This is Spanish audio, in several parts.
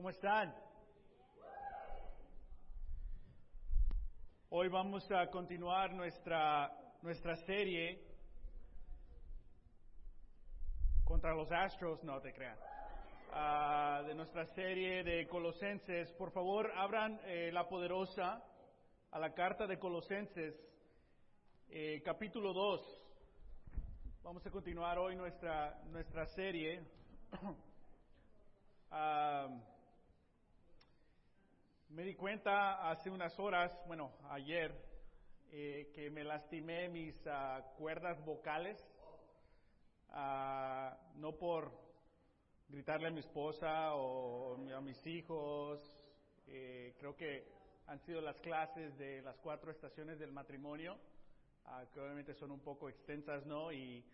¿Cómo están? Hoy vamos a continuar nuestra, nuestra serie contra los Astros, no te crean, ah, de nuestra serie de Colosenses. Por favor, abran eh, la poderosa a la carta de Colosenses, eh, capítulo 2. Vamos a continuar hoy nuestra, nuestra serie. Ah, me di cuenta hace unas horas, bueno, ayer, eh, que me lastimé mis ah, cuerdas vocales, ah, no por gritarle a mi esposa o a mis hijos, eh, creo que han sido las clases de las cuatro estaciones del matrimonio, que obviamente son un poco extensas, ¿no? Y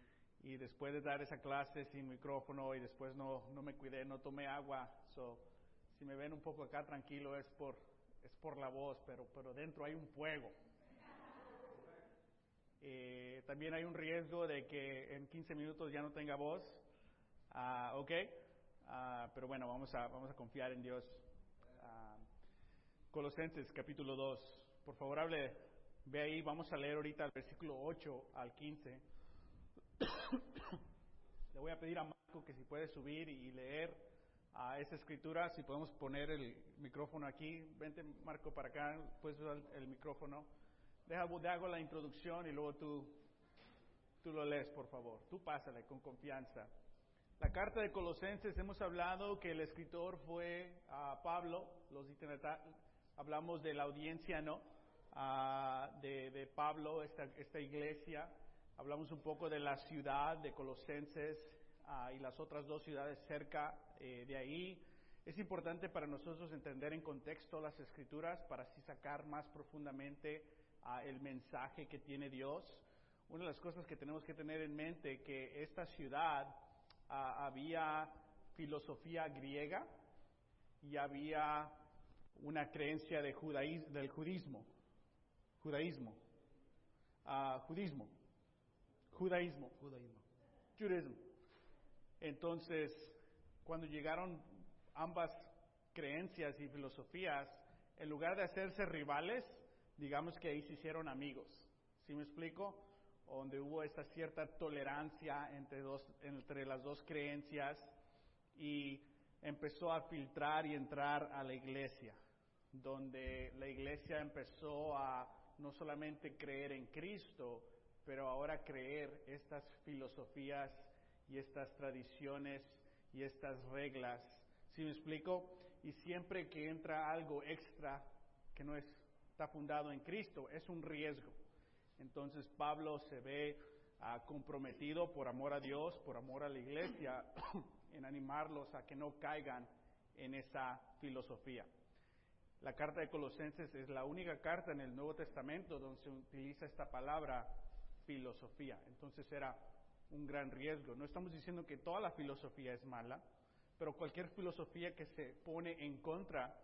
y después de dar esa clase sin micrófono y después no, no me cuidé, no tomé agua. So, si me ven un poco acá tranquilo es por, es por la voz, pero, pero dentro hay un fuego. Eh, también hay un riesgo de que en 15 minutos ya no tenga voz. Ah, ok, ah, pero bueno, vamos a, vamos a confiar en Dios. Ah, Colosenses capítulo 2. Por favor, hable, ve ahí, vamos a leer ahorita el versículo 8 al 15. Le voy a pedir a Marco que si puede subir y leer a esa escritura, si podemos poner el micrófono aquí. Vente, Marco, para acá, puedes usar el micrófono. Deja, te hago la introducción y luego tú, tú lo lees, por favor. Tú pásale con confianza. La carta de Colosenses, hemos hablado que el escritor fue a Pablo, los hablamos de la audiencia, ¿no? Ah, de, de, Pablo, esta, esta iglesia. Hablamos un poco de la ciudad de Colosenses ah, y las otras dos ciudades cerca eh, de ahí. Es importante para nosotros entender en contexto las escrituras para así sacar más profundamente ah, el mensaje que tiene Dios. Una de las cosas que tenemos que tener en mente que esta ciudad ah, había filosofía griega y había una creencia de del judaísmo, judaísmo, judismo Judaísmo. Judaísmo. Judaísmo. Entonces, cuando llegaron ambas creencias y filosofías, en lugar de hacerse rivales, digamos que ahí se hicieron amigos. ¿Sí me explico? Donde hubo esa cierta tolerancia entre, dos, entre las dos creencias y empezó a filtrar y entrar a la iglesia, donde la iglesia empezó a no solamente creer en Cristo, pero ahora creer estas filosofías y estas tradiciones y estas reglas. ¿Sí me explico? Y siempre que entra algo extra que no está fundado en Cristo, es un riesgo. Entonces Pablo se ve ah, comprometido por amor a Dios, por amor a la iglesia, en animarlos a que no caigan en esa filosofía. La carta de Colosenses es la única carta en el Nuevo Testamento donde se utiliza esta palabra filosofía. Entonces era un gran riesgo. No estamos diciendo que toda la filosofía es mala, pero cualquier filosofía que se pone en contra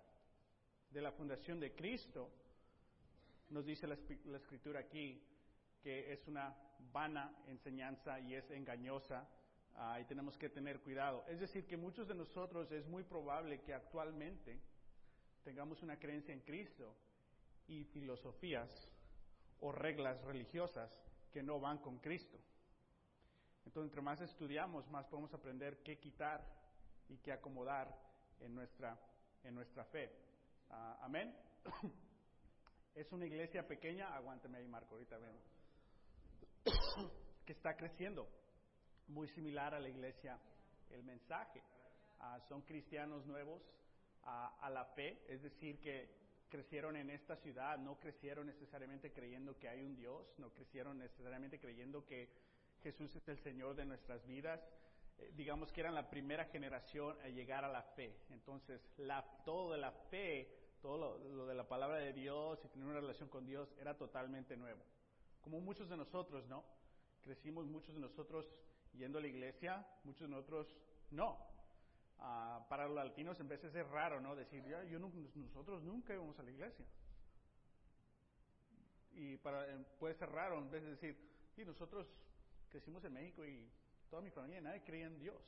de la fundación de Cristo, nos dice la, escritura aquí que es una vana enseñanza y es engañosa y tenemos que tener cuidado. Es decir, que muchos de nosotros es muy probable que actualmente tengamos una creencia en Cristo y filosofías o reglas religiosas que no van con Cristo. Entonces, entre más estudiamos, más podemos aprender qué quitar y qué acomodar en nuestra, en nuestra fe. Ah, amén. es una iglesia pequeña, aguánteme ahí, Marco, ahorita vemos, que está creciendo, muy similar a la iglesia. El mensaje. Ah, son cristianos nuevos ah, a la fe, es decir, que crecieron en esta ciudad. No crecieron necesariamente creyendo que hay un Dios, no crecieron necesariamente creyendo que Jesús es el Señor de nuestras vidas. Eh, digamos que eran la primera generación a llegar a la fe. Entonces, la, todo de la fe, todo lo, de la palabra de Dios y tener una relación con Dios era totalmente nuevo. Como muchos de nosotros, ¿no? Crecimos muchos de nosotros yendo a la iglesia, muchos de nosotros no. Ah, para los latinos en vez de ser raro, ¿no? Decir, ya, yo nosotros nunca íbamos a la iglesia. Y para, eh, puede ser raro en vez de decir, y nosotros crecimos en México y toda mi familia, nadie creía en Dios.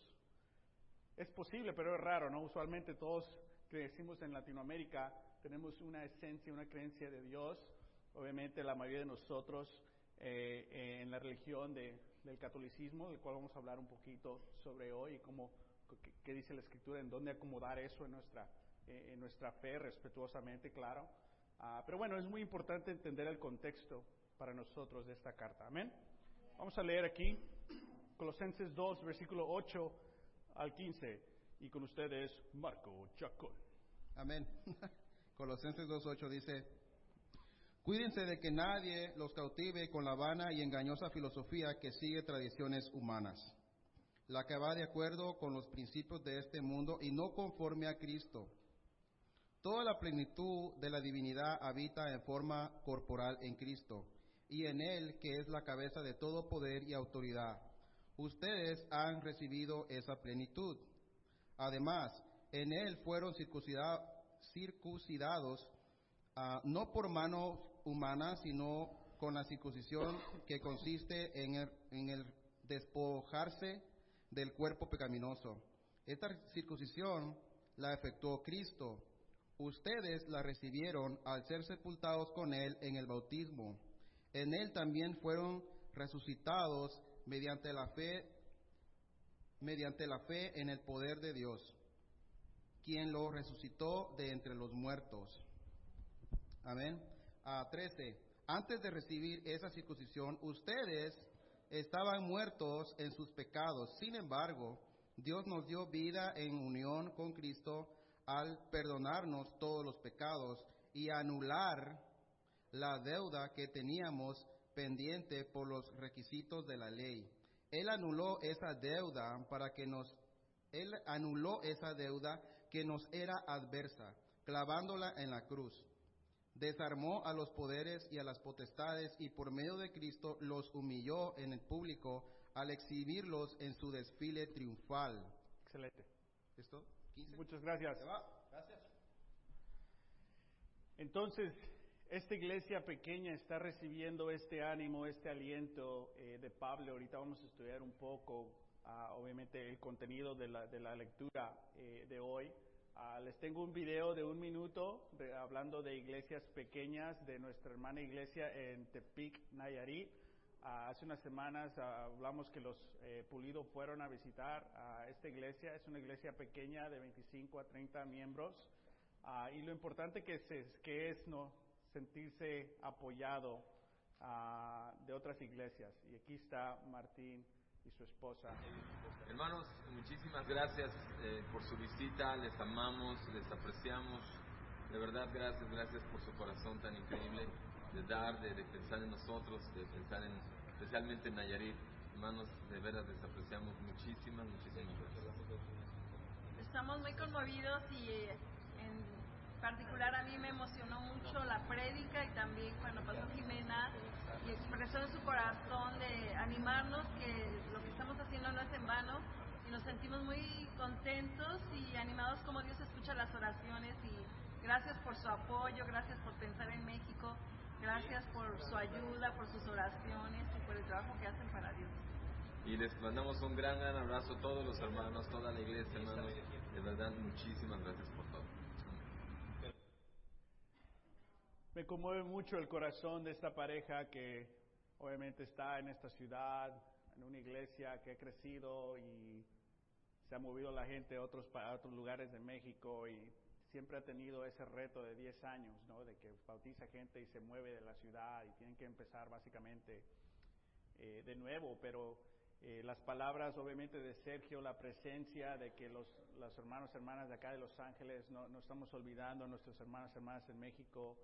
Es posible, pero es raro, ¿no? Usualmente todos crecimos en Latinoamérica, tenemos una esencia, una creencia de Dios. Obviamente la mayoría de nosotros eh, en la religión de, del catolicismo, del cual vamos a hablar un poquito sobre hoy y cómo, qué, dice la escritura, en dónde acomodar eso en nuestra, eh, en nuestra fe, respetuosamente, claro. Ah, pero bueno, es muy importante entender el contexto para nosotros de esta carta. Amén. Vamos a leer aquí Colosenses 2, versículo 8 al 15. Y con ustedes, Marco Chacón. Amén. Colosenses 2.8 dice, Cuídense de que nadie los cautive con la vana y engañosa filosofía que sigue tradiciones humanas, la que va de acuerdo con los principios de este mundo y no conforme a Cristo. Toda la plenitud de la divinidad habita en forma corporal en Cristo y en Él que es la cabeza de todo poder y autoridad. Ustedes han recibido esa plenitud. Además, en Él fueron circuncidados Ah, no por mano humana, sino con la circuncisión que consiste en en el despojarse del cuerpo pecaminoso. Esta circuncisión la efectuó Cristo. Ustedes la recibieron al ser sepultados con Él en el bautismo. En Él también fueron resucitados mediante la fe, mediante la fe en el poder de Dios, quien lo resucitó de entre los muertos Amén. A 13. Antes de recibir esa circuncisión, ustedes estaban muertos en sus pecados. Sin embargo, Dios nos dio vida en unión con Cristo al perdonarnos todos los pecados y anular la deuda que teníamos pendiente por los requisitos de la ley. Él anuló esa deuda para que nos él anuló esa deuda que nos era adversa, clavándola en la cruz desarmó a los poderes y a las potestades y por medio de Cristo los humilló en el público al exhibirlos en su desfile triunfal. Excelente. ¿Esto? Muchas gracias. Gracias. Entonces, esta iglesia pequeña está recibiendo este ánimo, este aliento eh, de Pablo. Ahorita vamos a estudiar un poco, ah, obviamente, el contenido de la, de la lectura eh, de hoy. Ah, les tengo un video de un minuto hablando de iglesias pequeñas de nuestra hermana iglesia en Tepic, Nayarit. Ah, hace unas semanas hablamos que los eh, Pulido fueron a visitar a esta iglesia. Es una iglesia pequeña de 25 a 30 miembros. y lo importante que es, que es no sentirse apoyado de otras iglesias. Y aquí está Martín y su esposa. Hermanos, muchísimas gracias eh, por su visita, les amamos, les apreciamos. De verdad, gracias, gracias por su corazón tan increíble de dar, de, pensar en nosotros, de pensar en, especialmente en Nayarit. Hermanos, de verdad les apreciamos muchísimas, muchísimas gracias. Estamos muy conmovidos y particular a mí me emocionó mucho la prédica y también cuando pasó Jimena y expresó en su corazón de animarnos que lo que estamos haciendo no es en vano y nos sentimos muy contentos y animados como Dios escucha las oraciones y gracias por su apoyo, gracias por pensar en México, gracias por su ayuda, por sus oraciones y por el trabajo que hacen para Dios. Y les mandamos un gran, gran abrazo a todos los hermanos, toda la iglesia, hermanos. De verdad, muchísimas gracias por todo. Me conmueve mucho el corazón de esta pareja que obviamente está en esta ciudad, en una iglesia que ha crecido y se ha movido la gente a otros, otros lugares de México y siempre ha tenido ese reto de 10 años, ¿no? De que bautiza gente y se mueve de la ciudad y tienen que empezar básicamente eh, de nuevo, pero eh, las palabras obviamente de Sergio, la presencia de que los, hermanos hermanas de acá de Los Ángeles, no, estamos olvidando a nuestros hermanos hermanas en México,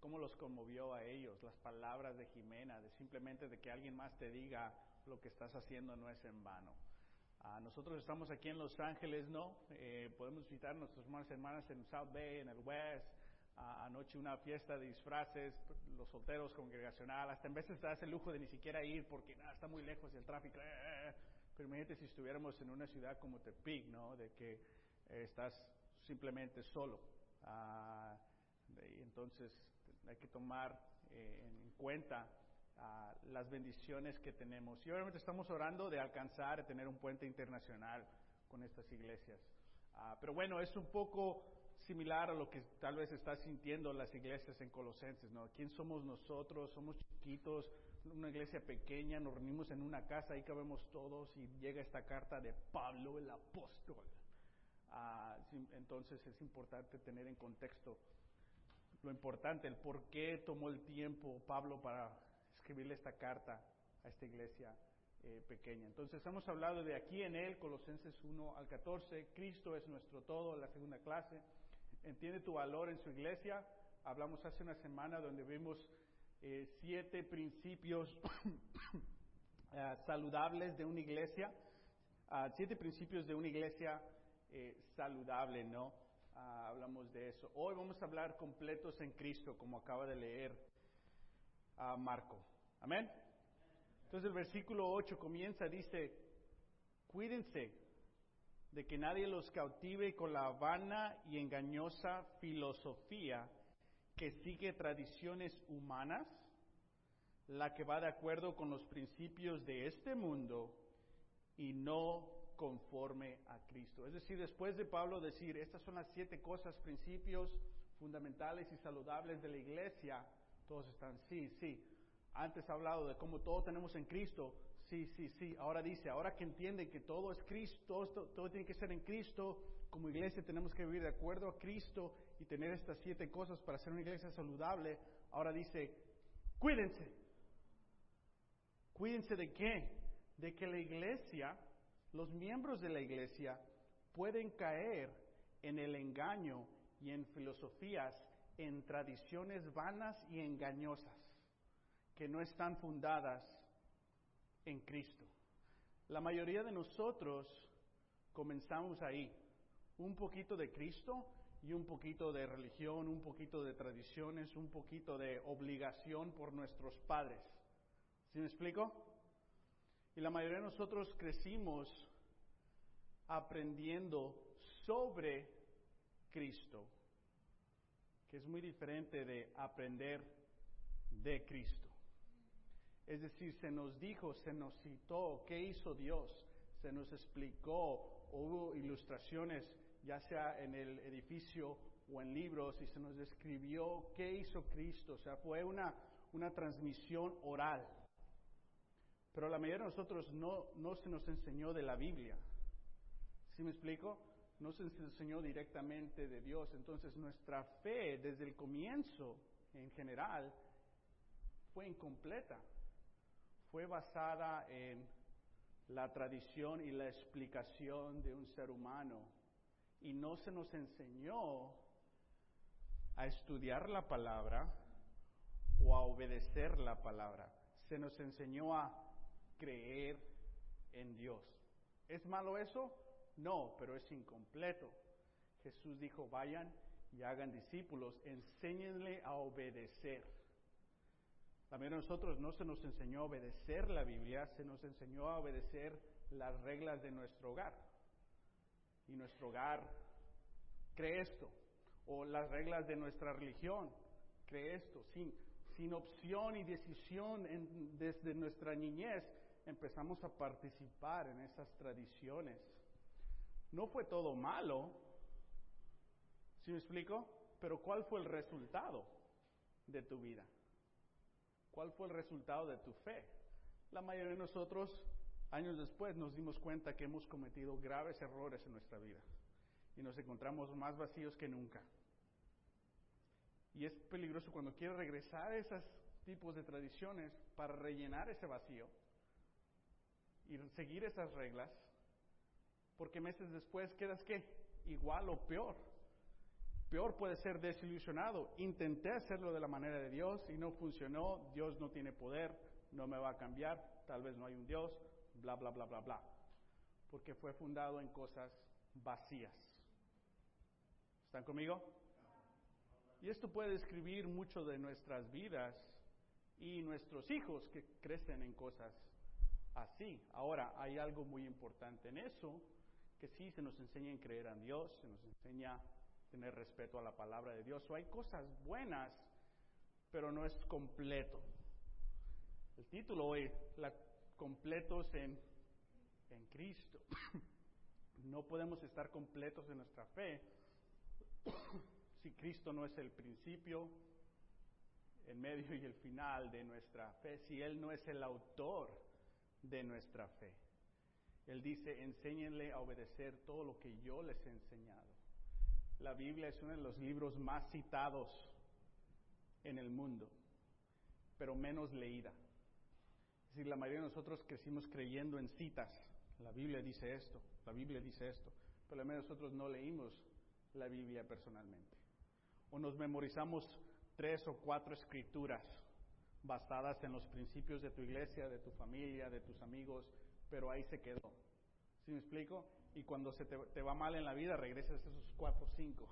cómo los conmovió a ellos, las palabras de Jimena, de simplemente de que alguien más te diga lo que estás haciendo no es en vano. Ah, nosotros estamos aquí en Los Ángeles, ¿no? Eh, podemos visitar a nuestros hermanos y hermanas en South Bay, en el West. anoche una fiesta de disfraces, los solteros congregacional. Hasta en veces te das el lujo de ni siquiera ir porque nada, está muy lejos del tráfico. Eh, eh, pero imagínate si estuviéramos en una ciudad como Tepic, ¿no? De que estás simplemente solo. Ah, y entonces hay que tomar eh, en cuenta ah, las bendiciones que tenemos. Y obviamente estamos orando de alcanzar, de tener un puente internacional con estas iglesias. Ah, pero bueno, es un poco similar a lo que tal vez está sintiendo las iglesias en Colosenses, ¿no? ¿Quién somos nosotros? Somos chiquitos, una iglesia pequeña, nos reunimos en una casa, ahí cabemos todos y llega esta carta de Pablo el apóstol. Ah, entonces es importante tener en contexto lo importante, el por qué tomó el tiempo Pablo para escribirle esta carta a esta iglesia eh, pequeña. Entonces hemos hablado de aquí en él, Colosenses 1 al 14, Cristo es nuestro todo, la segunda clase. Entiende tu valor en su iglesia. Hablamos hace una semana donde vimos eh, siete principios uh, saludables de una iglesia, uh, siete principios de una iglesia eh, saludable, ¿no? Uh, hablamos de eso. Hoy vamos a hablar completos en Cristo, como acaba de leer Marco. Amén. Entonces el versículo 8 comienza, dice, cuídense de que nadie los cautive con la vana y engañosa filosofía que sigue tradiciones humanas, la que va de acuerdo con los principios de este mundo y no conforme a Cristo. Es decir, después de Pablo decir, estas son las siete cosas, principios fundamentales y saludables de la iglesia, todos están, sí, sí. Antes ha hablado de cómo todo tenemos en Cristo, sí, sí, sí. Ahora dice, ahora que entienden que todo es Cristo, todo, todo tiene que ser en Cristo, como iglesia tenemos que vivir de acuerdo a Cristo y tener estas siete cosas para ser una iglesia saludable, ahora dice, cuídense. Cuídense de qué? De que la iglesia, los miembros de la iglesia, pueden caer en el engaño y en filosofías, en tradiciones vanas y engañosas, que no están fundadas en Cristo. La mayoría de nosotros comenzamos ahí, un poquito de Cristo y un poquito de religión, un poquito de tradiciones, un poquito de obligación por nuestros padres. ¿Sí me explico? Y la mayoría de nosotros crecimos aprendiendo sobre Cristo, que es muy diferente de aprender de Cristo. Es decir, se nos dijo, se nos citó qué hizo Dios, se nos explicó, hubo ilustraciones ya sea en el edificio o en libros, y se nos describió qué hizo Cristo. O sea, fue una, una transmisión oral. Pero la mayoría de nosotros no, no se nos enseñó de la Biblia. ¿Sí me explico? No se nos enseñó directamente de Dios. Entonces nuestra fe desde el comienzo, en general, fue incompleta. Fue basada en la tradición y la explicación de un ser humano y no se nos enseñó a estudiar la palabra o a obedecer la palabra. Se nos enseñó a creer en Dios. ¿Es malo eso? No, pero es incompleto. Jesús dijo, vayan y hagan discípulos, enséñenle a obedecer. También a nosotros no se nos enseñó a obedecer la Biblia, se nos enseñó a obedecer las reglas de nuestro hogar y nuestro hogar cree esto, o las reglas de nuestra religión cree esto, sin, sin opción y decisión desde nuestra niñez empezamos a participar en esas tradiciones. No fue todo malo, ¿sí me explico? Pero ¿cuál fue el resultado de tu vida? ¿Cuál fue el resultado de tu fe? La mayoría de nosotros años después nos dimos cuenta que hemos cometido graves errores en nuestra vida y nos encontramos más vacíos que nunca. Y es peligroso cuando quieres regresar a esos tipos de tradiciones para rellenar ese vacío y seguir esas reglas, porque meses después quedas qué? Igual o peor. Peor puede ser desilusionado. Intenté hacerlo de la manera de Dios y no funcionó. Dios no tiene poder, no me va a cambiar. Tal vez no hay un Dios, bla, bla, bla, bla, bla. Porque fue fundado en cosas vacías. ¿Están conmigo? Y esto puede describir mucho de nuestras vidas y nuestros hijos que crecen en cosas así. Ahora, hay algo muy importante en eso, que sí se nos enseña en creer en Dios, se nos enseña tener respeto a la palabra de Dios. O hay cosas buenas, pero no es completo. El título hoy, la completos en, en Cristo. No podemos estar completos en nuestra fe Cristo no es el principio, el medio y el final de nuestra fe, si Él no es el autor de nuestra fe. Él dice, enséñenle a obedecer todo lo que yo les he enseñado. La Biblia es uno de los libros más citados en el mundo, pero menos leída. Es decir, la mayoría de nosotros crecimos creyendo en citas. La Biblia dice esto, la Biblia dice esto, pero la mayoría de nosotros no leímos la Biblia personalmente. O nos memorizamos tres o cuatro escrituras basadas en los principios de tu iglesia, de tu familia, de tus amigos, pero ahí se quedó. ¿Sí me explico? Y cuando se te, va mal en la vida, regresas a esos cuatro o cinco.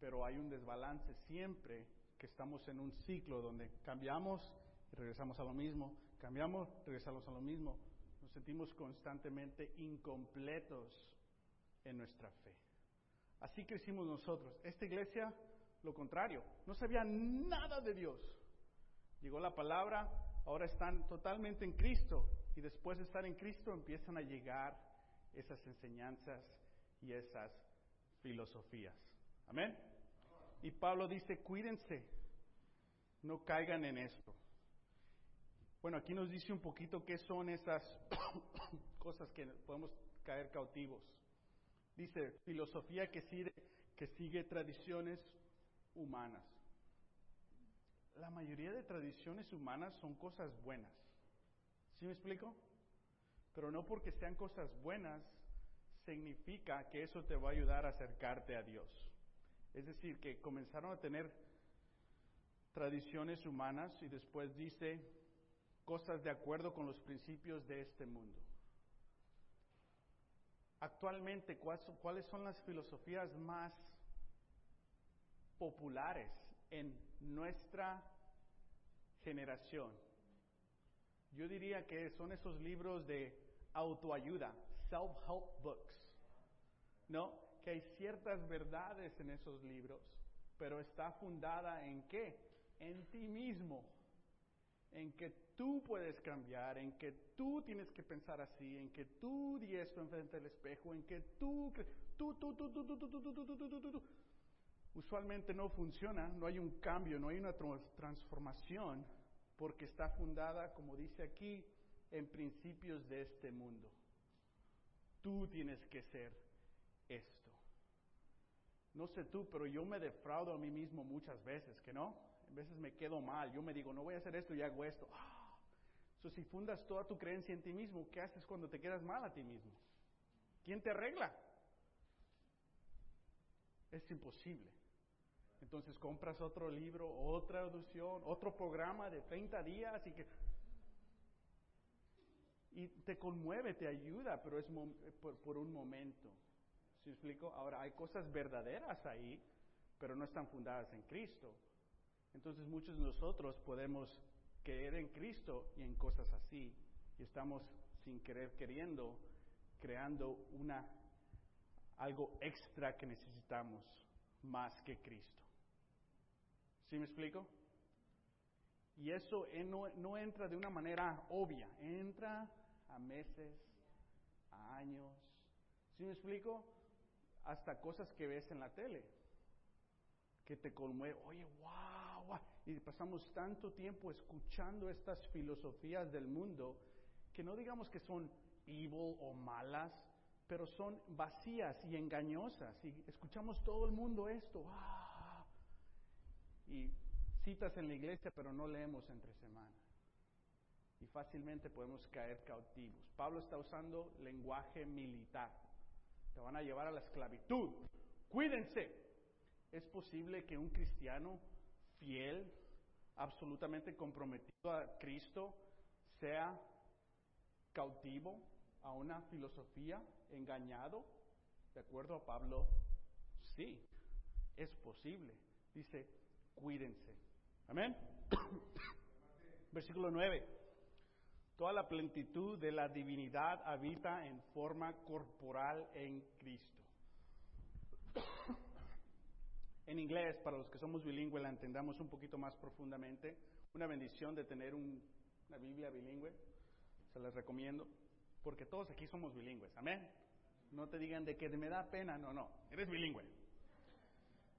Pero hay un desbalance siempre que estamos en un ciclo donde cambiamos y regresamos a lo mismo, cambiamos, regresamos a lo mismo. Nos sentimos constantemente incompletos en nuestra fe. Así crecimos nosotros. Esta iglesia, lo contrario, no sabía nada de Dios. Llegó la palabra, ahora están totalmente en Cristo y después de estar en Cristo empiezan a llegar esas enseñanzas y esas filosofías. Amén. Y Pablo dice, cuídense, no caigan en esto. Bueno, aquí nos dice un poquito qué son esas cosas que podemos caer cautivos. Dice, filosofía que sigue, que sigue tradiciones humanas. La mayoría de tradiciones humanas son cosas buenas. ¿Sí me explico? Pero no porque sean cosas buenas significa que eso te va a ayudar a acercarte a Dios. Es decir, que comenzaron a tener tradiciones humanas y después dice cosas de acuerdo con los principios de este mundo. Actualmente, ¿cuáles son las filosofías más populares en nuestra generación? Yo diría que son esos libros de autoayuda, self-help books. ¿No? Que hay ciertas verdades en esos libros, pero está fundada en qué? En ti mismo. En que tú puedes cambiar, en que tú tienes que pensar así, en que tú di esto enfrente del espejo, en que tú, tú, tú, tú, tú, tú, tú, tú, tú, tú, tú, tú, tú. Usualmente no funciona, no hay un cambio, no hay una transformación porque está fundada, como dice aquí, en principios de este mundo. Tú tienes que ser esto. No sé tú, pero yo me defraudo a mí mismo muchas veces, ¿que no? A veces me quedo mal, yo me digo, no voy a hacer esto y hago esto. Ah. si fundas toda tu creencia en ti mismo, ¿qué haces cuando te quedas mal a ti mismo? ¿Quién te arregla? Es imposible. Entonces compras otro libro, otra edición, otro programa de 30 días y que... Y te conmueve, te ayuda, pero es por, un momento. ¿Sí explico? Ahora, hay cosas verdaderas ahí, pero no están fundadas en Cristo. Entonces muchos de nosotros podemos creer en Cristo y en cosas así. Y estamos sin querer queriendo creando una algo extra que necesitamos más que Cristo. ¿Sí me explico? Y eso eh, no, no entra de una manera obvia, entra a meses, a años. ¿Sí me explico? Hasta cosas que ves en la tele, que te conmueve, oye, wow, wow, y pasamos tanto tiempo escuchando estas filosofías del mundo que no digamos que son evil o malas, pero son vacías y engañosas. Y escuchamos todo el mundo esto, wow y citas en la iglesia, pero no leemos entre semana. Y fácilmente podemos caer cautivos. Pablo está usando lenguaje militar. Te van a llevar a la esclavitud. Cuídense. Es posible que un cristiano fiel, absolutamente comprometido a Cristo, sea cautivo a una filosofía, engañado. De acuerdo a Pablo, sí, es posible. Dice, cuídense. Amén. Versículo 9. Toda la plenitud de la divinidad habita en forma corporal en Cristo. en inglés, para los que somos bilingües, la entendamos un poquito más profundamente. Una bendición de tener una Biblia bilingüe. Se les recomiendo. Porque todos aquí somos bilingües. Amén. No te digan de que me da pena. No, no. Eres bilingüe.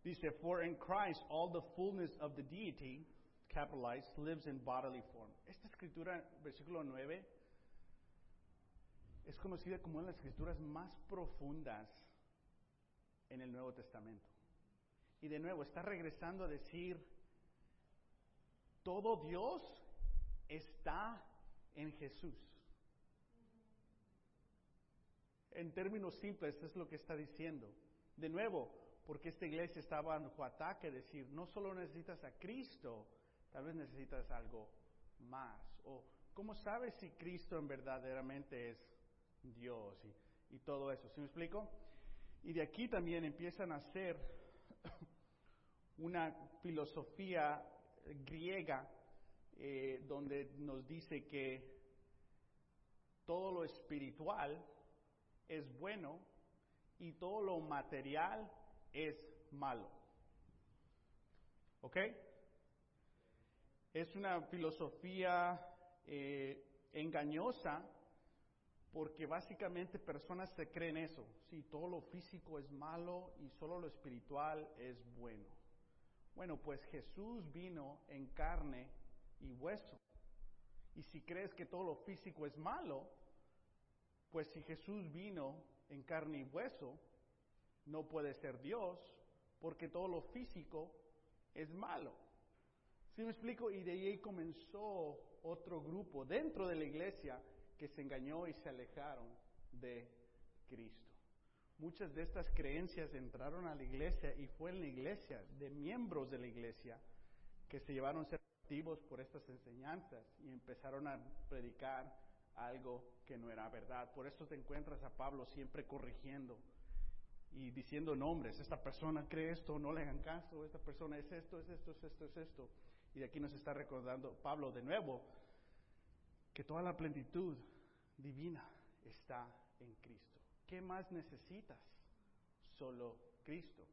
Dice, for in Christ all the fullness of the deity, capitalized, lives in bodily form. Esta escritura, versículo 9, es conocida como una de las escrituras más profundas en el Nuevo Testamento. Y de nuevo, está regresando a decir, todo Dios está en Jesús. En términos simples, es lo que está diciendo. De nuevo, porque esta iglesia estaba bajo ataque, decir, no solo necesitas a Cristo, tal vez necesitas algo más. O, ¿cómo sabes si Cristo en verdaderamente es Dios y, y todo eso? ¿Sí me explico? Y de aquí también empiezan a hacer una filosofía griega eh, donde nos dice que todo lo espiritual es bueno y todo lo material es malo. ¿Ok? Es una filosofía eh, engañosa porque básicamente personas se creen eso. Si todo lo físico es malo y solo lo espiritual es bueno. Bueno, pues Jesús vino en carne y hueso. Y si crees que todo lo físico es malo, pues si Jesús vino en carne y hueso, no puede ser Dios, porque todo lo físico es malo. ¿Sí me explico? Y de ahí comenzó otro grupo dentro de la iglesia que se engañó y se alejaron de Cristo. Muchas de estas creencias entraron a la iglesia y fue en la iglesia, de miembros de la iglesia, que se llevaron ser activos por estas enseñanzas y empezaron a predicar algo que no era verdad. Por eso te encuentras a Pablo siempre corrigiendo y diciendo nombres. Esta persona cree esto, no le hagan caso. Esta persona es esto, es esto, es esto, es esto. Y aquí nos está recordando Pablo de nuevo que toda la plenitud divina está en Cristo. ¿Qué más necesitas? Solo Cristo.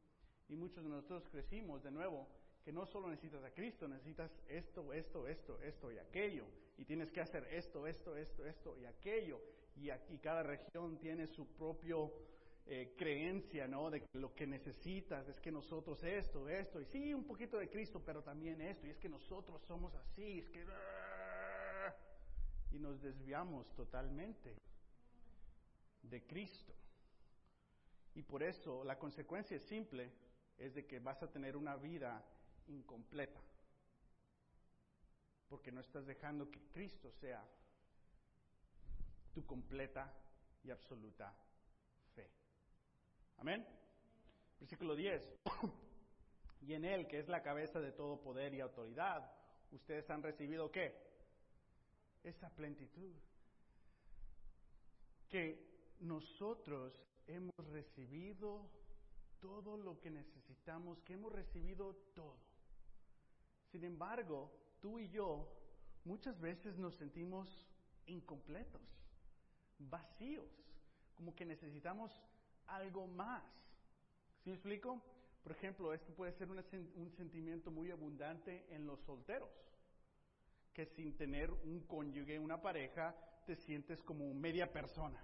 Y muchos de nosotros crecimos de nuevo que no solo necesitas a Cristo, necesitas esto, esto, esto, esto y aquello. Y tienes que hacer esto, esto, esto, esto y aquello. Y aquí cada región tiene su propio eh, creencia, ¿no? De que lo que necesitas es que nosotros esto, esto, y sí, un poquito de Cristo, pero también esto, y es que nosotros somos así, es que... Y nos desviamos totalmente de Cristo. Y por eso la consecuencia simple es de que vas a tener una vida incompleta, porque no estás dejando que Cristo sea tu completa y absoluta Amén. Versículo 10. y en Él, que es la cabeza de todo poder y autoridad, ustedes han recibido qué? Esa plenitud. Que nosotros hemos recibido todo lo que necesitamos, que hemos recibido todo. Sin embargo, tú y yo muchas veces nos sentimos incompletos, vacíos, como que necesitamos algo más. ¿Sí explico? Por ejemplo, esto puede ser un sentimiento muy abundante en los solteros, que sin tener un cónyuge, una pareja, te sientes como media persona.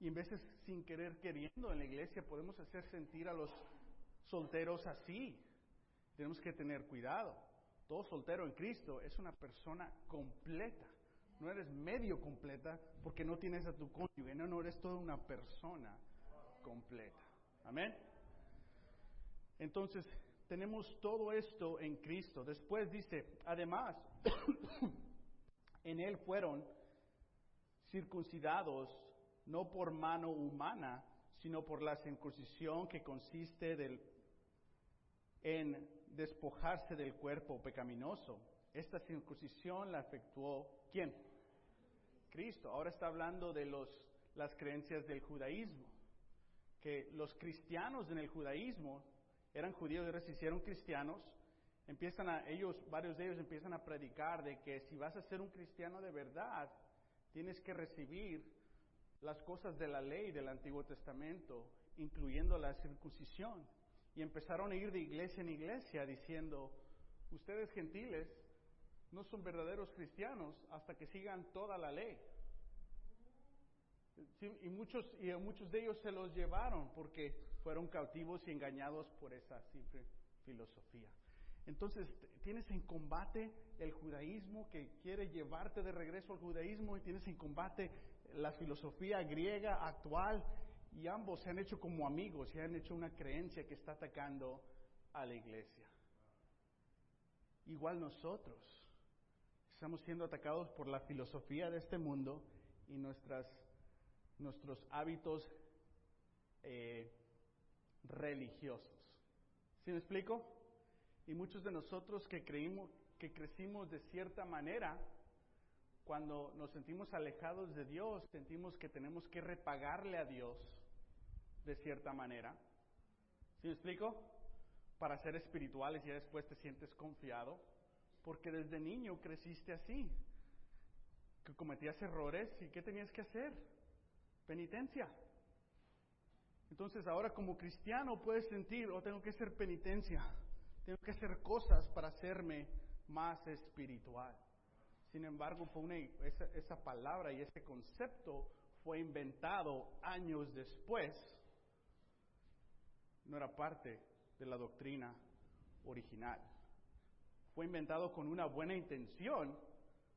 Y en veces sin querer queriendo en la iglesia podemos hacer sentir a los solteros así. Tenemos que tener cuidado. Todo soltero en Cristo es una persona completa no eres medio completa porque no tienes a tu cónyuge, no, no eres toda una persona completa. Amén. Entonces, tenemos todo esto en Cristo. Después dice, además, en Él fueron circuncidados no por mano humana, sino por la circuncisión que consiste del, en despojarse del cuerpo pecaminoso. Esta circuncisión la efectuó ¿quién? Cristo. Ahora está hablando de los, las creencias del judaísmo, que los cristianos en el judaísmo eran judíos ahora se hicieron cristianos, empiezan a, ellos, varios de ellos empiezan a predicar de que si vas a ser un cristiano de verdad, tienes que recibir las cosas de la ley del Antiguo Testamento, incluyendo la circuncisión. Y empezaron a ir de iglesia en iglesia diciendo, ustedes gentiles no son verdaderos cristianos hasta que sigan toda la ley. y, muchos, y muchos de ellos se los llevaron porque fueron cautivos y engañados por esa simple filosofía. Entonces tienes en combate el judaísmo que quiere llevarte de regreso al judaísmo y tienes en combate la filosofía griega actual y ambos se han hecho como amigos y han hecho una creencia que está atacando a la iglesia. Igual nosotros estamos siendo atacados por la filosofía de este mundo y nuestras, nuestros hábitos eh, religiosos. ¿Sí me explico? Y muchos de nosotros que creímos, que crecimos de cierta manera, cuando nos sentimos alejados de Dios, sentimos que tenemos que repagarle a Dios de cierta manera. ¿Sí me explico? Para ser espirituales y después te sientes confiado, porque desde niño creciste así, que cometías errores y ¿qué tenías que hacer? Penitencia. Entonces ahora como cristiano puedes sentir, oh, tengo que hacer penitencia, tengo que hacer cosas para hacerme más espiritual. Sin embargo, esa, esa palabra y ese concepto fue inventado años después. No era parte de la doctrina original. Fue inventado con una buena intención,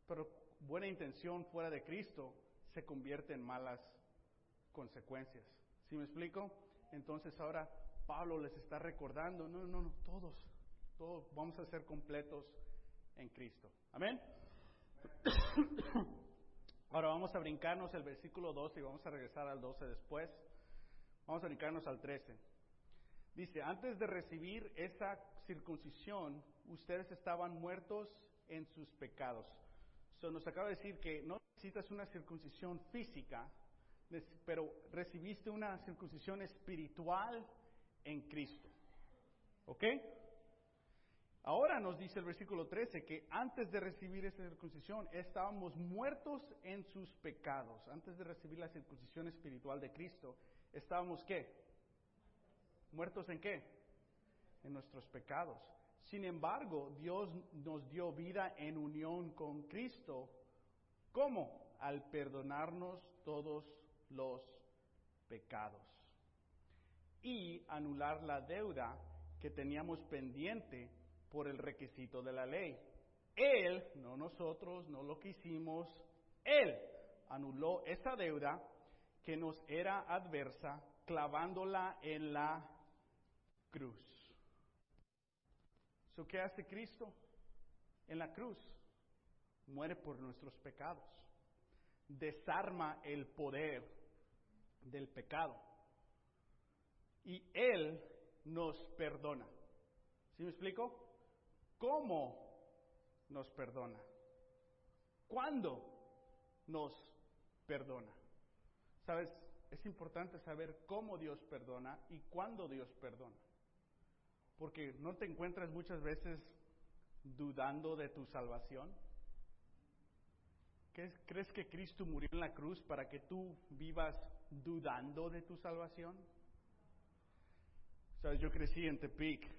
pero buena intención fuera de Cristo se convierte en malas consecuencias. ¿Sí me explico? Entonces ahora Pablo les está recordando, no, no, no, todos, todos vamos a ser completos en Cristo. Amén. Ahora vamos a brincarnos el versículo 12 y vamos a regresar al 12 después. Vamos a brincarnos al 13. Dice, antes de recibir esa circuncisión, ustedes estaban muertos en sus pecados. So, nos acaba de decir que no necesitas una circuncisión física, pero recibiste una circuncisión espiritual en Cristo. ¿Ok? Ahora nos dice el versículo 13 que antes de recibir esa circuncisión estábamos muertos en sus pecados. Antes de recibir la circuncisión espiritual de Cristo, estábamos qué? ¿Muertos en qué? En nuestros pecados. Sin embargo, Dios nos dio vida en unión con Cristo. ¿Cómo? Al perdonarnos todos los pecados y anular la deuda que teníamos pendiente por el requisito de la ley. Él, no nosotros, no lo que hicimos, Él anuló esa deuda que nos era adversa clavándola en la cruz. ¿Qué hace Cristo en la cruz? Muere por nuestros pecados. Desarma el poder del pecado. Y Él nos perdona. ¿Sí me explico? ¿Cómo nos perdona? ¿Cuándo nos perdona? ¿Sabes? Es importante saber cómo Dios perdona y cuándo Dios perdona. Porque no te encuentras muchas veces dudando de tu salvación. ¿Crees que Cristo murió en la cruz para que tú vivas dudando de tu salvación? Sabes, yo crecí en Tepic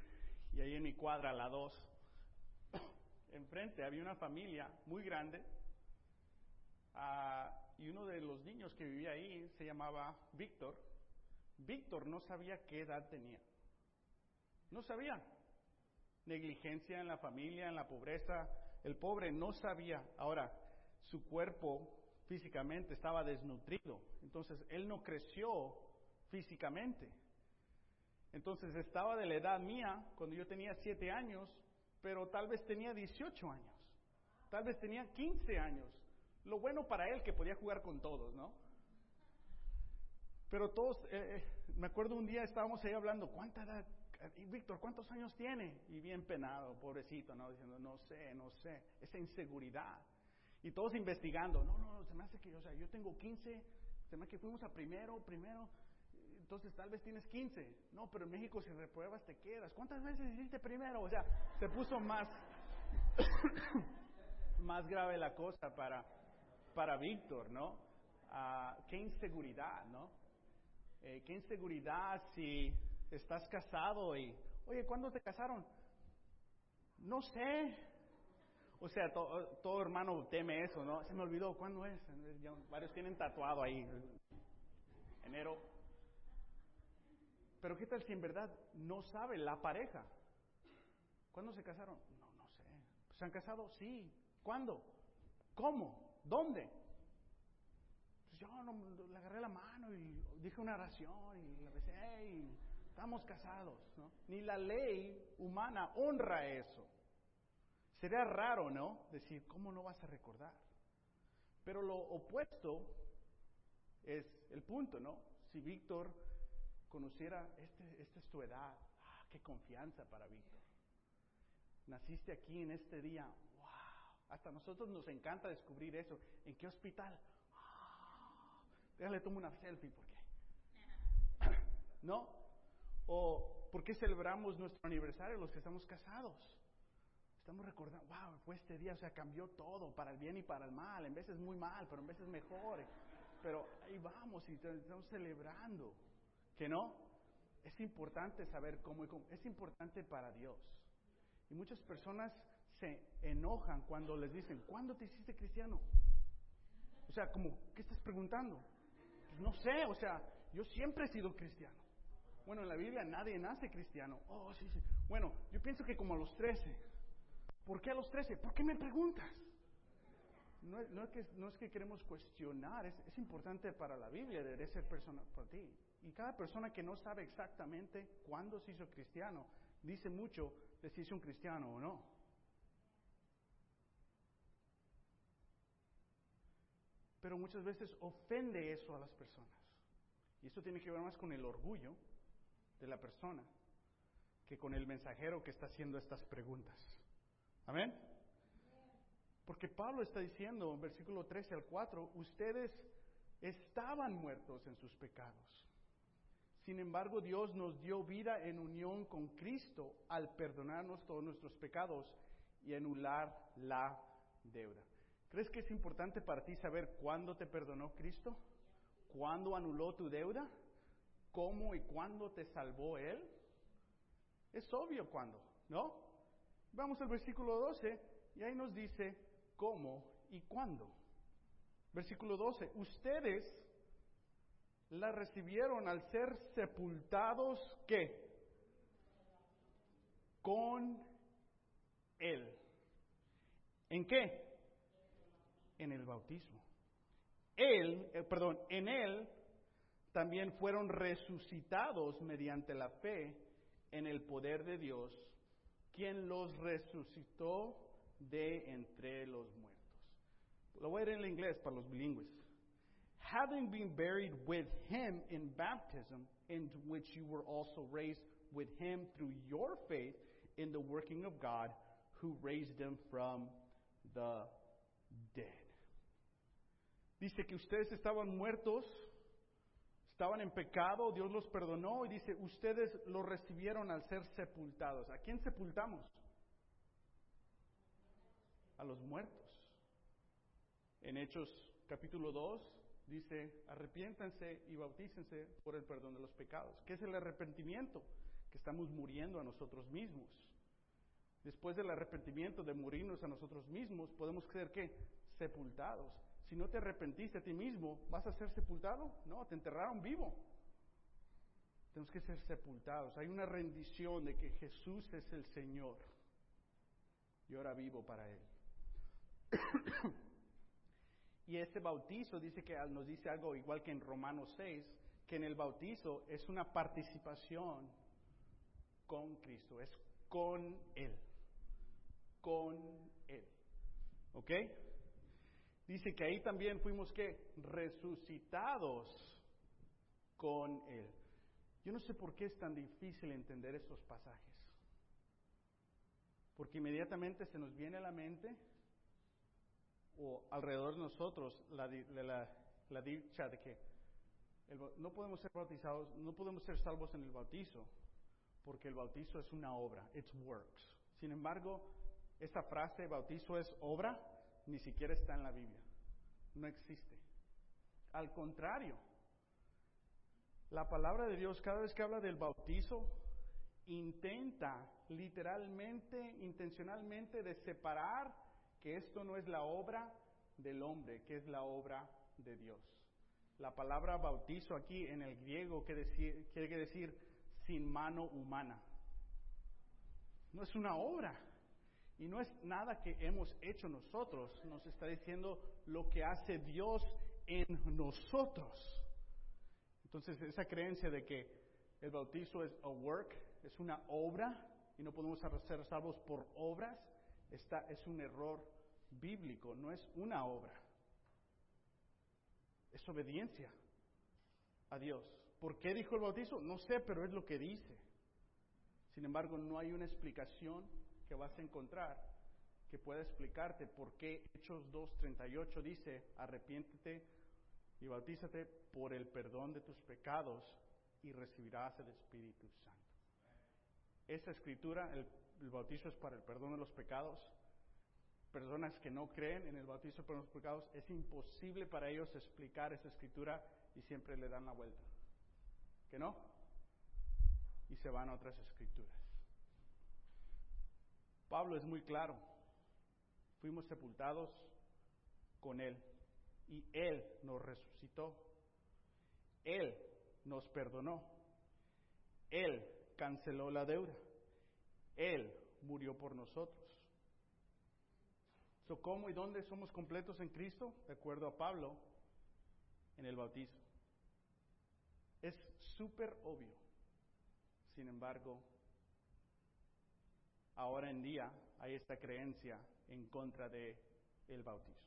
y ahí en mi cuadra, la 2, enfrente había una familia muy grande ah, y uno de los niños que vivía ahí se llamaba Víctor. Víctor no sabía qué edad tenía. No sabía. Negligencia en la familia, en la pobreza. El pobre no sabía. Ahora, su cuerpo físicamente estaba desnutrido. Entonces, él no creció físicamente. Entonces, estaba de la edad mía, cuando yo tenía siete años, pero tal vez tenía 18 años, tal vez tenía 15 años. Lo bueno para él que podía jugar con todos, ¿no? Pero todos, eh, eh, me acuerdo un día estábamos ahí hablando, ¿cuánta edad? Víctor, ¿cuántos años tiene? Y bien penado, pobrecito, ¿no? Diciendo, no sé, no sé, esa inseguridad. Y todos investigando, no, no, se me hace que, o sea, yo tengo 15, se me hace que fuimos a primero, primero, entonces tal vez tienes 15. No, pero en México si repruebas te quedas. ¿Cuántas veces hiciste primero? O sea, se puso más, más grave la cosa para, para Víctor, ¿no? Ah, qué inseguridad, ¿no? Eh, qué inseguridad si estás casado y, oye, ¿cuándo te casaron? No sé. O sea, todo hermano teme eso, ¿no? Se me olvidó, ¿cuándo es? varios tienen tatuado ahí. Enero Pero ¿qué tal si en verdad no sabe la pareja? ¿Cuándo se casaron? No, no sé. ¿Se han casado? Sí. ¿Cuándo? ¿Cómo? ¿Dónde? Pues yo no, le agarré la mano y dije una oración y le besé y estamos casados. ¿no? Ni la ley humana honra eso. Sería raro, ¿no? Decir, ¿cómo no vas a recordar? Pero lo opuesto es el punto, ¿no? Si Víctor conociera, este, esta es tu edad, ah, qué confianza para Víctor. Naciste aquí en este día, wow. Hasta nosotros nos encanta descubrir eso. ¿En qué hospital? Ah, déjale, tomo una selfie, ¿por qué? ¿No? ¿O por qué celebramos nuestro aniversario los que estamos casados? Estamos recordando, wow, fue este día, o sea, cambió todo, para el bien y para el mal. En veces muy mal, pero en veces mejor. Pero ahí vamos y estamos celebrando. ¿Que no? Es importante saber cómo, cómo. Es importante para Dios. Y muchas personas se enojan cuando les dicen, ¿cuándo te hiciste cristiano? O sea, como, ¿qué estás preguntando? Pues no sé, o sea, yo siempre he sido cristiano. Bueno, en la Biblia nadie nace cristiano. Oh, sí, sí. Bueno, yo pienso que como a los 13. ¿Por qué a los 13? ¿Por qué me preguntas? No, es, que, no es que queremos cuestionar, es, es importante para la Biblia, debe ser persona para ti. Y cada persona que no sabe exactamente cuándo se hizo cristiano, dice mucho de si es un cristiano o no. Pero muchas veces ofende eso a las personas. Y esto tiene que ver más con el orgullo de la persona que con el mensajero que está haciendo estas preguntas. Amén. Porque Pablo está diciendo en versículo 13 al 4, ustedes estaban muertos en sus pecados. Sin embargo, Dios nos dio vida en unión con Cristo al perdonarnos todos nuestros pecados y anular la deuda. ¿Crees que es importante para ti saber cuándo te perdonó Cristo? ¿Cuándo anuló tu deuda? ¿Cómo y cuándo te salvó Él? Es obvio cuándo, ¿no? Vamos al versículo 12 y ahí nos dice cómo y cuándo. Versículo 12, ustedes la recibieron al ser sepultados, ¿qué? Con Él. ¿En qué? En el bautismo. Él, eh, perdón, en Él también fueron resucitados mediante la fe en el poder de Dios quien los resucitó de entre los muertos. Lo voy a leer en inglés para los bilingües. Having been buried with him in baptism, into which you were also raised with him through your faith in the working of God who raised him from the dead. Dice que ustedes estaban muertos Estaban en pecado, Dios los perdonó y dice, ustedes lo recibieron al ser sepultados. ¿A quién sepultamos? A los muertos. En Hechos capítulo 2 dice, arrepiéntanse y bautícense por el perdón de los pecados. ¿Qué es el arrepentimiento? Que estamos muriendo a nosotros mismos. Después del arrepentimiento de morirnos a nosotros mismos, podemos ser qué? Sepultados. Si no te arrepentiste a ti mismo, ¿vas a ser sepultado? No, te enterraron vivo. Tenemos que ser sepultados. Hay una rendición de que Jesús es el Señor. Y ahora vivo para Él. y este bautizo dice que nos dice algo igual que en Romanos 6, que en el bautizo es una participación con Cristo, es con Él. Con Él. ¿Ok? Dice que ahí también fuimos que resucitados con Él. Yo no sé por qué es tan difícil entender estos pasajes. Porque inmediatamente se nos viene a la mente o alrededor de nosotros la, la, dicha de que no podemos ser bautizados, no podemos ser salvos en el bautizo, porque el bautizo es una obra, it's works. Sin embargo, esta frase bautizo es obra, ni siquiera está en la Biblia. No existe. Al contrario, la palabra de Dios cada vez que habla del bautizo intenta literalmente, intencionalmente de separar que esto no es la obra del hombre, que es la obra de Dios. La palabra bautizo aquí en el griego quiere decir, quiere decir sin mano humana. No es una obra. Y no es nada que hemos hecho nosotros. Nos está diciendo lo que hace Dios en nosotros. Entonces, esa creencia de que el bautizo es a work, es una obra, y no podemos ser salvos por obras, esta es un error bíblico, no es una obra. Es obediencia a Dios. ¿Por qué dijo el bautizo? No sé, pero es lo que dice. Sin embargo, no hay una explicación que vas a encontrar que pueda explicarte por qué Hechos 2.38 dice, arrepiéntete y bautízate por el perdón de tus pecados y recibirás el Espíritu Santo. Esa escritura, el, el bautizo es para el perdón de los pecados. Personas que no creen en el bautizo por los pecados, es imposible para ellos explicar esa escritura y siempre le dan la vuelta. ¿Que no? Y se van a otras escrituras. Pablo es muy claro. Fuimos sepultados con Él y Él nos resucitó. Él nos perdonó. Él canceló la deuda. Él murió por nosotros. So, ¿Cómo y dónde somos completos en Cristo? De acuerdo a Pablo, en el bautizo. Es súper obvio. Sin embargo, ahora en día hay esta creencia en contra de el bautizo.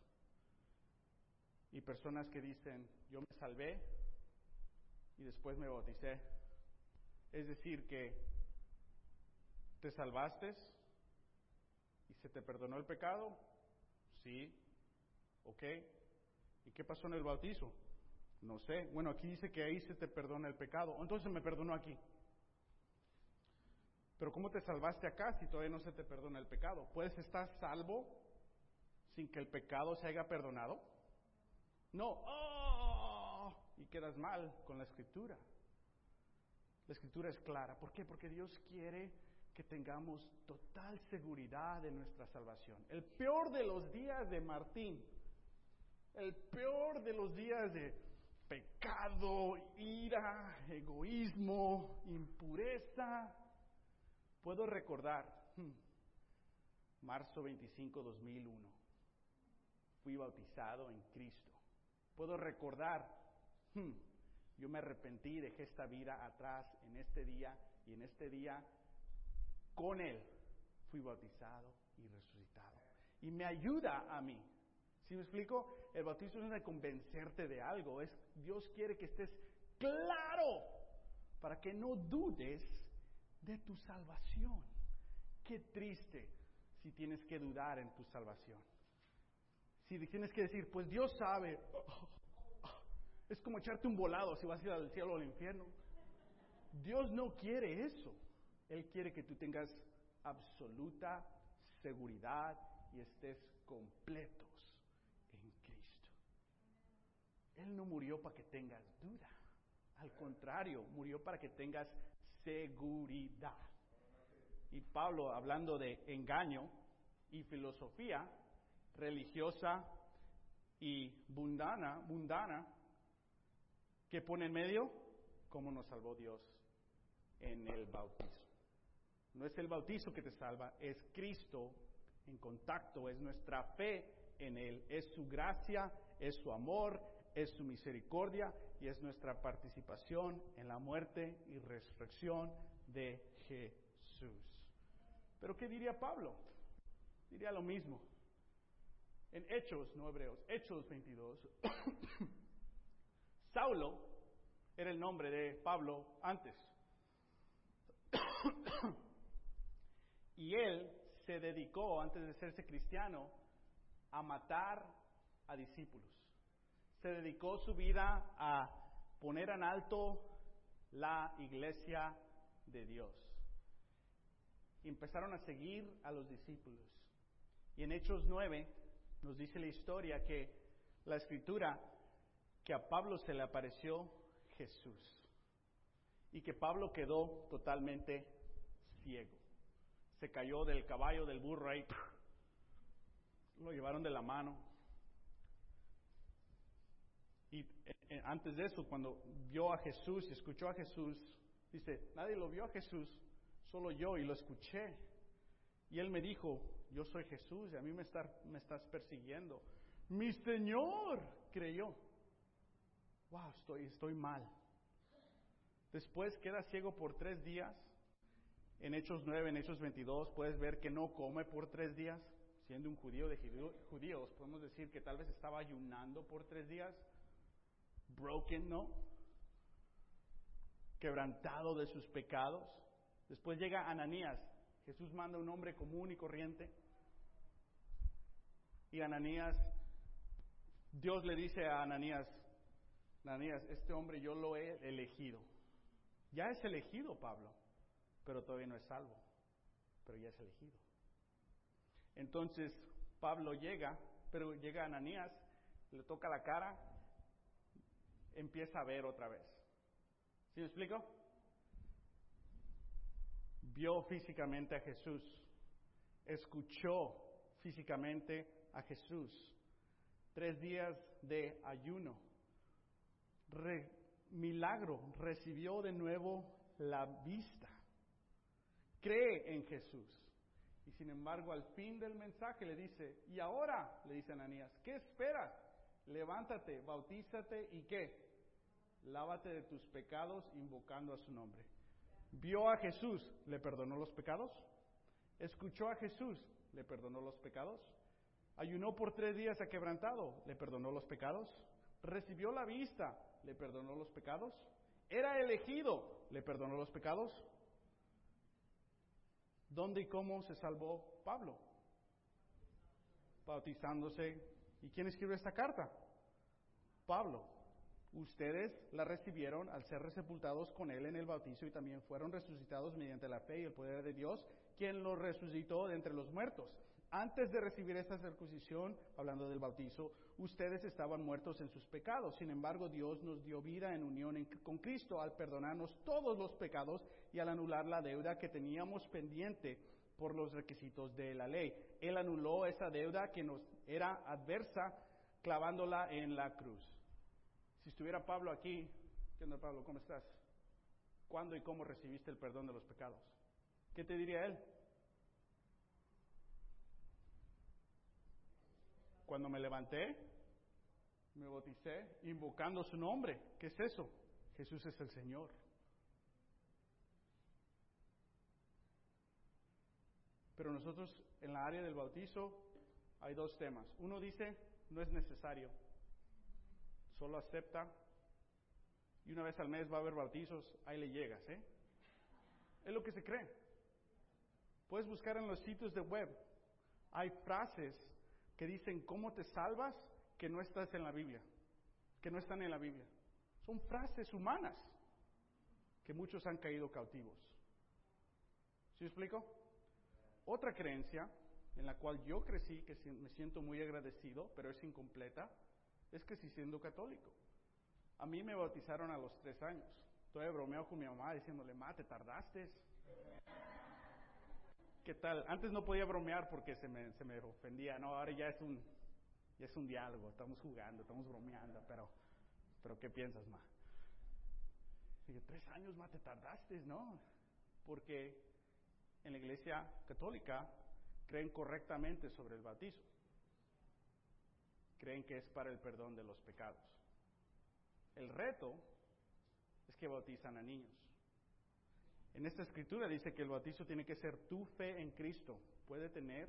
Y personas que dicen, yo me salvé y después me bauticé. Es decir, que te salvaste y se te perdonó el pecado. Sí, ok. ¿Y qué pasó en el bautizo? No sé. Bueno, aquí dice que ahí se te perdona el pecado. Entonces me perdonó aquí. Pero ¿cómo te salvaste acá si todavía no se te perdona el pecado? ¿Puedes estar salvo sin que el pecado se haya perdonado? No. ¡Oh! Y quedas mal con la escritura. La escritura es clara. ¿Por qué? Porque Dios quiere que tengamos total seguridad de nuestra salvación. El peor de los días de Martín, el peor de los días de pecado, ira, egoísmo, impureza, Puedo recordar, hmm, marzo 25, 2001, fui bautizado en Cristo. Puedo recordar, hmm, yo me arrepentí, dejé esta vida atrás en este día y en este día con Él fui bautizado y resucitado. Y me ayuda a mí. ¿Sí me explico? El bautismo no es de convencerte de algo, es Dios quiere que estés claro para que no dudes de tu salvación. Qué triste si tienes que dudar en tu salvación. Si tienes que decir, pues Dios sabe, es como echarte un volado si vas a ir al cielo o al infierno. Dios no quiere eso. Él quiere que tú tengas absoluta seguridad y estés completos en Cristo. Él no murió para que tengas duda. Al contrario, murió para que tengas seguridad. Y Pablo, hablando de engaño y filosofía religiosa y mundana, mundana, que pone en medio, ¿cómo nos salvó Dios en el bautizo? No es el bautizo que te salva, es Cristo en contacto, es nuestra fe en Él, es su gracia, es su amor, es su misericordia y es nuestra participación en la muerte y resurrección de Jesús. Pero ¿qué diría Pablo? Diría lo mismo. En Hechos, no Hebreos, Hechos 22, Saulo era el nombre de Pablo antes. y él se dedicó, antes de serse cristiano, a matar a discípulos se dedicó su vida a poner en alto la iglesia de Dios. Empezaron a seguir a los discípulos. Y en Hechos 9 nos dice la historia que la escritura, que a Pablo se le apareció Jesús. Y que Pablo quedó totalmente ciego. Se cayó del caballo, del burro ahí. Lo llevaron de la mano y eh, eh, antes de eso, cuando vio a Jesús y escuchó a Jesús, Dice, nadie lo vio a Jesús, solo yo y lo escuché. Y él me dijo, yo soy Jesús y a mí me, me estás persiguiendo. Mi Señor creyó. Wow, estoy, estoy mal. Después queda ciego por tres días. En Hechos 9, en Hechos 22, puedes ver que no come por tres días. Siendo un judío de judíos, podemos decir que tal vez estaba ayunando por tres días. Broken, ¿no? Quebrantado de sus pecados. Después llega Ananías. Jesús manda un hombre común y corriente. Y Ananías, Dios le dice a Ananías, Ananías, este hombre yo lo he elegido. Ya es elegido Pablo, pero todavía no es salvo, pero ya es elegido. Entonces Pablo llega, pero llega Ananías, le toca la cara, empieza a ver otra vez. ¿Sí me explico? Vio físicamente a Jesús, escuchó físicamente a Jesús. Tres días de ayuno. milagro, recibió de nuevo la vista. Cree en Jesús. Y sin embargo, al fin del mensaje le dice, y ahora, le dice Ananías, ¿qué esperas? Levántate, bautízate y qué? Lávate de tus pecados invocando a su nombre. Vio a Jesús, le perdonó los pecados. Escuchó a Jesús, le perdonó los pecados. Ayunó por tres días a quebrantado, le perdonó los pecados. Recibió la vista, le perdonó los pecados. Era elegido, le perdonó los pecados. ¿Dónde y cómo se salvó Pablo? Bautizándose. ¿Y quién escribe esta carta? Pablo. Ustedes la recibieron al ser resepultados con él en el bautizo y también fueron resucitados mediante la fe y el poder de Dios, quien los resucitó de entre los muertos. Antes de recibir esta circuncisión, hablando del bautizo, ustedes estaban muertos en sus pecados. Sin embargo, Dios nos dio vida en unión con Cristo al perdonarnos todos los pecados y al anular la deuda que teníamos pendiente por los requisitos de la ley. Él anuló esa deuda que nos era adversa clavándola en la cruz. Si estuviera Pablo aquí, ¿qué onda Pablo? ¿Cómo estás? ¿Cuándo y cómo recibiste el perdón de los pecados? ¿Qué te diría él? Cuando me levanté, me bauticé invocando su nombre. ¿Qué es eso? Jesús es el Señor. Pero nosotros en la área del bautizo hay dos temas. Uno dice, no es necesario, solo acepta y una vez al mes va a haber bautizos, ahí le llegas, ¿eh? Es lo que se cree. Puedes buscar en los sitios de web. Hay frases que dicen cómo te salvas que no estás en la Biblia, que no están en la Biblia. Son frases humanas que muchos han caído cautivos. ¿Sí explico? Otra creencia en la cual yo crecí, que me siento muy agradecido, pero es incompleta, es que si siendo católico. A mí me bautizaron a los tres años. Todavía bromeo con mi mamá diciéndole, ma, te tardaste. ¿Qué tal? Antes no podía bromear porque se me, se me ofendía, no, ahora ya es un, ya es un diálogo, estamos jugando, estamos bromeando, pero, pero ¿qué piensas, ma? Dije, tres años, ma, te tardaste, ¿no? Porque en la iglesia católica creen correctamente sobre el bautizo. Creen que es para el perdón de los pecados. El reto es que bautizan a niños. En esta escritura dice que el bautizo tiene que ser tu fe en Cristo. Puede tener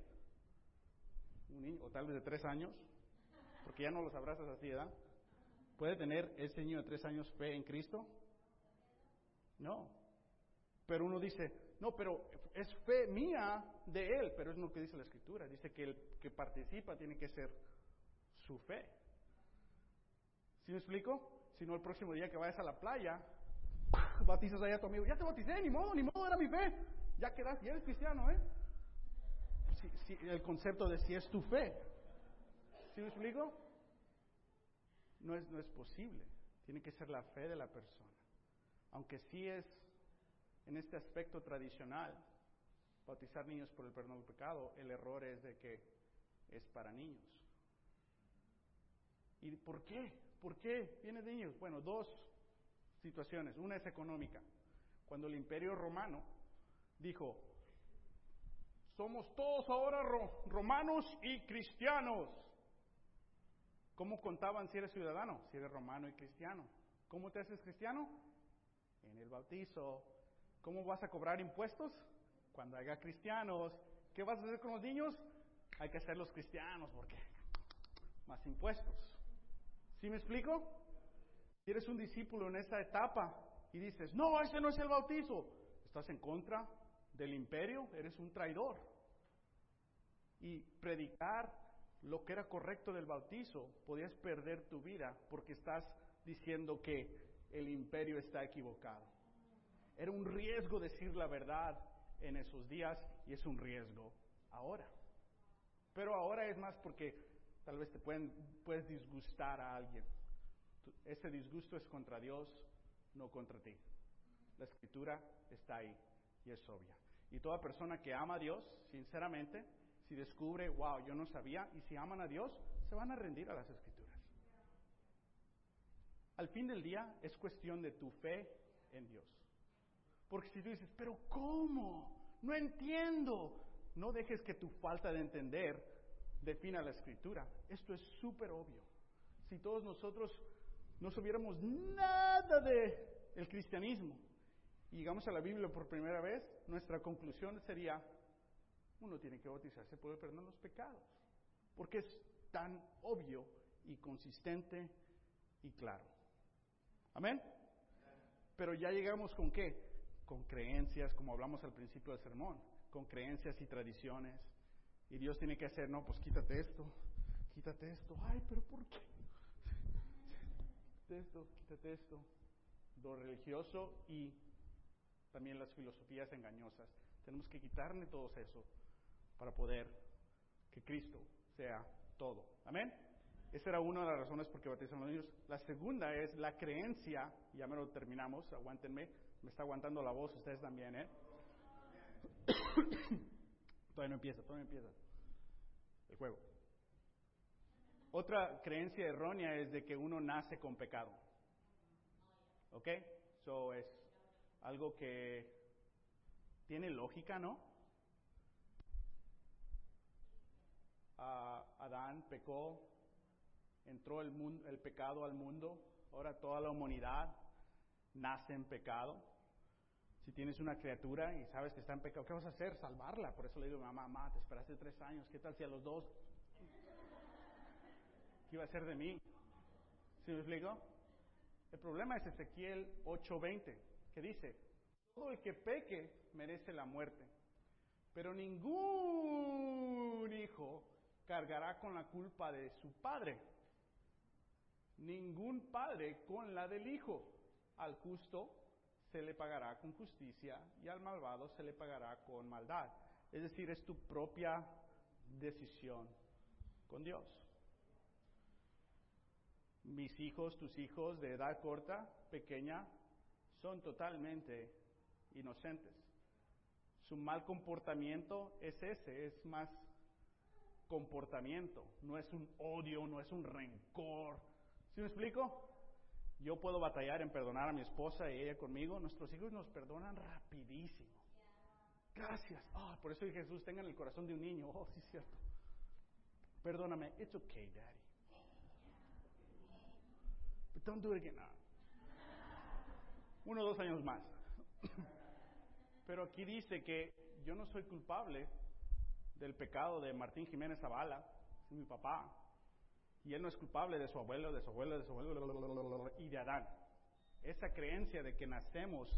un niño, o tal vez de tres años, porque ya no los abrazas así, ¿verdad? ¿Puede tener ese niño de tres años fe en Cristo? No. Pero uno dice, no, pero es fe mía de él, pero es lo que dice la escritura. Dice que el que participa tiene que ser su fe. ¿Sí me explico? Si no, el próximo día que vayas a la playa, bautizas allá a tu amigo, ya te bauticé, ni modo, ni modo, era mi fe. Ya quedas, ya eres cristiano, ¿eh? el concepto de si es tu fe. ¿Sí me explico? No es, no es posible. Tiene que ser la fe de la persona. Aunque sí es, en este aspecto tradicional, bautizar niños por el perdón del pecado, el error es de que es para niños. ¿Y por qué? ¿Por qué viene de niños? Bueno, dos situaciones. Una es económica. cuando el imperio romano dijo, somos todos ahora romanos y cristianos. ¿Cómo contaban si eres ciudadano? Si eres romano y cristiano. ¿Cómo te haces cristiano? En el bautizo. ¿Cómo vas a cobrar impuestos? Cuando haya cristianos. ¿Qué vas a hacer con los niños? Hay que hacerlos cristianos porque más impuestos. ¿Sí me explico? Si eres un discípulo en esta etapa y dices, no, ese no es el bautizo, estás en contra del imperio, eres un traidor. Y predicar lo que era correcto del bautizo, podías perder tu vida porque estás diciendo que el imperio está equivocado. Era un riesgo decir la verdad en esos días y es un riesgo ahora. Pero ahora es más porque tal vez te pueden, puedes disgustar a alguien. Ese disgusto es contra Dios, no contra ti. La escritura está ahí y es obvia. Y toda persona que ama a Dios, sinceramente, si descubre, wow, yo no sabía, y si aman a Dios, se van a rendir a las escrituras. Al fin del día es cuestión de tu fe en Dios. Porque si tú dices, pero ¿cómo? No entiendo. No dejes que tu falta de entender defina la escritura. Esto es súper obvio. Si todos nosotros no supiéramos nada de el cristianismo y llegamos a la Biblia por primera vez, nuestra conclusión sería, uno tiene que bautizarse puede perdonar los pecados, porque es tan obvio y consistente y claro. Amén. Pero ya llegamos con qué? Con creencias, como hablamos al principio del sermón, con creencias y tradiciones. Y Dios tiene que hacer, no, pues quítate esto, quítate esto. Ay, pero ¿por qué? Quítate esto, quítate esto. Lo religioso y también las filosofías engañosas. Tenemos que quitarle todo eso para poder que Cristo sea todo. Amén. Esa era una de las razones por qué bautizan los niños. La segunda es la creencia, ya me lo terminamos, aguántenme, me está aguantando la voz, ustedes también, ¿eh? Todavía no empieza, todavía empieza el juego. Otra creencia errónea es de que uno nace con pecado. ¿Ok? Eso es algo que tiene lógica, ¿no? Adán pecó, entró el, mundo, el pecado al mundo, ahora toda la humanidad nace en pecado. Si tienes una criatura y sabes que está en pecado, ¿qué vas a hacer? Salvarla. Por eso le digo, mamá, mamá, te esperaste tres años, ¿qué tal si a los dos? ¿Qué iba a ser de mí? ¿Sí me explico? El problema es Ezequiel 8:20, que dice, todo el que peque merece la muerte, pero ningún hijo cargará con la culpa de su padre, ningún padre con la del hijo. Al justo se le pagará con justicia y al malvado se le pagará con maldad. Es decir, es tu propia decisión con Dios. Mis hijos, tus hijos de edad corta, pequeña, son totalmente inocentes. Su mal comportamiento es ese, es más comportamiento, no es un odio, no es un rencor. ¿Sí me explico? Yo puedo batallar en perdonar a mi esposa y ella conmigo. Nuestros hijos nos perdonan rapidísimo. Gracias. Ah, por eso Jesús tenga en el corazón de un niño. Oh, sí, es cierto. Perdóname. It's okay, daddy. But don't do it again. Uno o dos años más. Pero aquí dice que yo no soy culpable del pecado de Martín Jiménez Zavala, mi papá. Y él no es culpable de su abuelo, de su abuelo, de su abuelo y de Adán. Esa creencia de que nacemos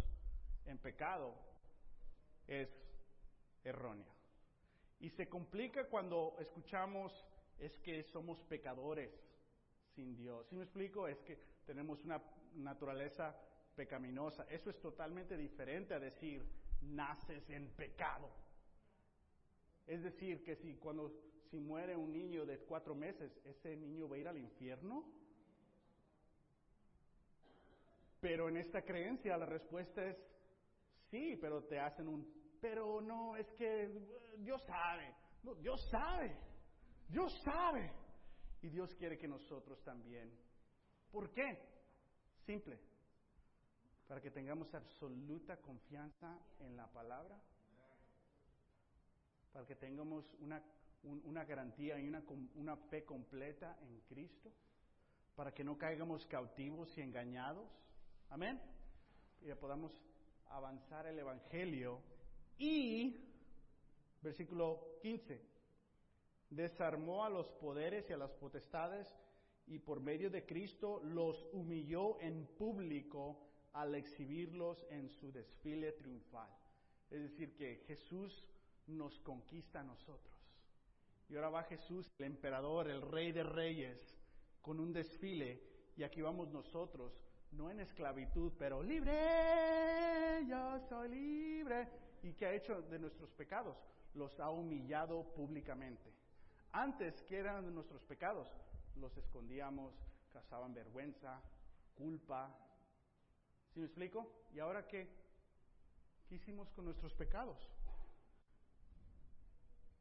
en pecado es errónea. Y se complica cuando escuchamos es que somos pecadores sin Dios. Si me explico? Es que tenemos una naturaleza pecaminosa. Eso es totalmente diferente a decir naces en pecado. Es decir, que si cuando si muere un niño de cuatro meses, ¿ese niño va a ir al infierno? Pero en esta creencia la respuesta es sí, pero te hacen un... Pero no, es que Dios sabe, Dios sabe, Dios sabe. Y Dios quiere que nosotros también. ¿Por qué? Simple. para que tengamos absoluta confianza en la palabra, para que tengamos una, una garantía y una, una fe completa en Cristo, para que no caigamos cautivos y engañados. Amén. Y podamos avanzar el Evangelio y, versículo 15, desarmó a los poderes y a las potestades y por medio de Cristo los humilló en público al exhibirlos en su desfile triunfal. Es decir, que Jesús nos conquista a nosotros. Y ahora va Jesús, el emperador, el rey de reyes, con un desfile, y aquí vamos nosotros, no en esclavitud, pero libre, yo soy libre. ¿Y qué ha hecho de nuestros pecados? Los ha humillado públicamente. Antes, ¿qué eran nuestros pecados? Los escondíamos, causaban vergüenza, culpa. ¿Sí me explico? ¿Y ahora qué? ¿Qué hicimos con nuestros pecados?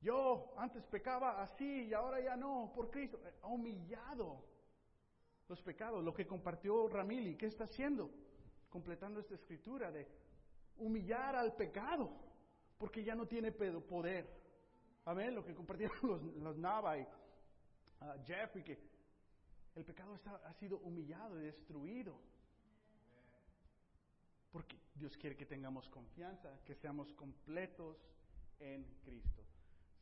Yo antes pecaba así y ahora ya no, por Cristo. Ha humillado los pecados. Lo que compartió Ramili, ¿qué está haciendo? Completando esta escritura de humillar al pecado, porque ya no tiene poder. Amén, lo que compartieron los, los Nava y uh, Jeffrey, que el pecado ha sido humillado y destruido. Porque Dios quiere que tengamos confianza, que seamos completos en Cristo.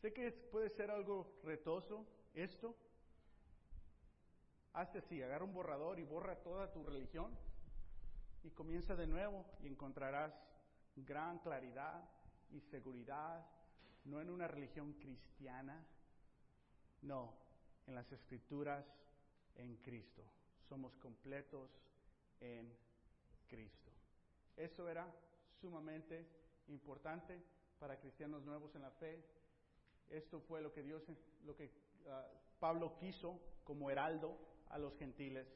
Sé que puede ser algo retoso esto. Hazte así, agarra un borrador y borra toda tu religión y comienza de nuevo y encontrarás gran claridad y seguridad no en una religión cristiana, no, en las escrituras en Cristo. Somos completos en Cristo. Eso era sumamente importante para cristianos nuevos en la fe. Esto fue lo que Dios, lo que uh, Pablo quiso como heraldo a los gentiles.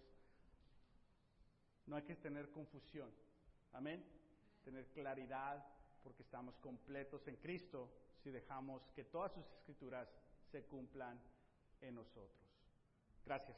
No hay que tener confusión. Amén. Tener claridad porque estamos completos en Cristo si dejamos que todas sus escrituras se cumplan en nosotros. Gracias.